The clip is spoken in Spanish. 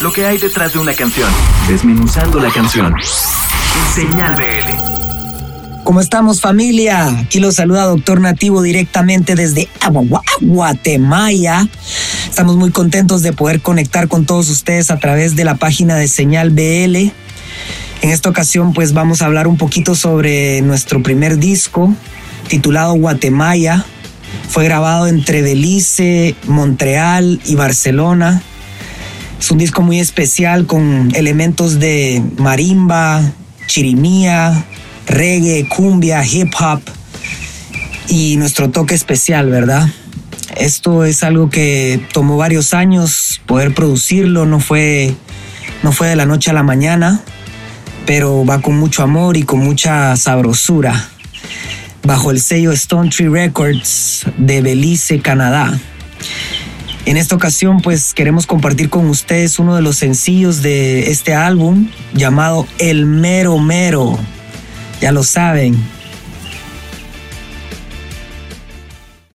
lo que hay detrás de una canción, desmenuzando la canción. Señal BL. ¿Cómo estamos familia? Aquí los saluda Doctor Nativo directamente desde Guatemala. Estamos muy contentos de poder conectar con todos ustedes a través de la página de Señal BL. En esta ocasión pues vamos a hablar un poquito sobre nuestro primer disco titulado Guatemala. Fue grabado entre Belice, Montreal y Barcelona. Es un disco muy especial con elementos de marimba, chirimía, reggae, cumbia, hip hop y nuestro toque especial, ¿verdad? Esto es algo que tomó varios años poder producirlo, no fue, no fue de la noche a la mañana, pero va con mucho amor y con mucha sabrosura, bajo el sello Stone Tree Records de Belice, Canadá. En esta ocasión pues queremos compartir con ustedes uno de los sencillos de este álbum llamado El Mero Mero. Ya lo saben,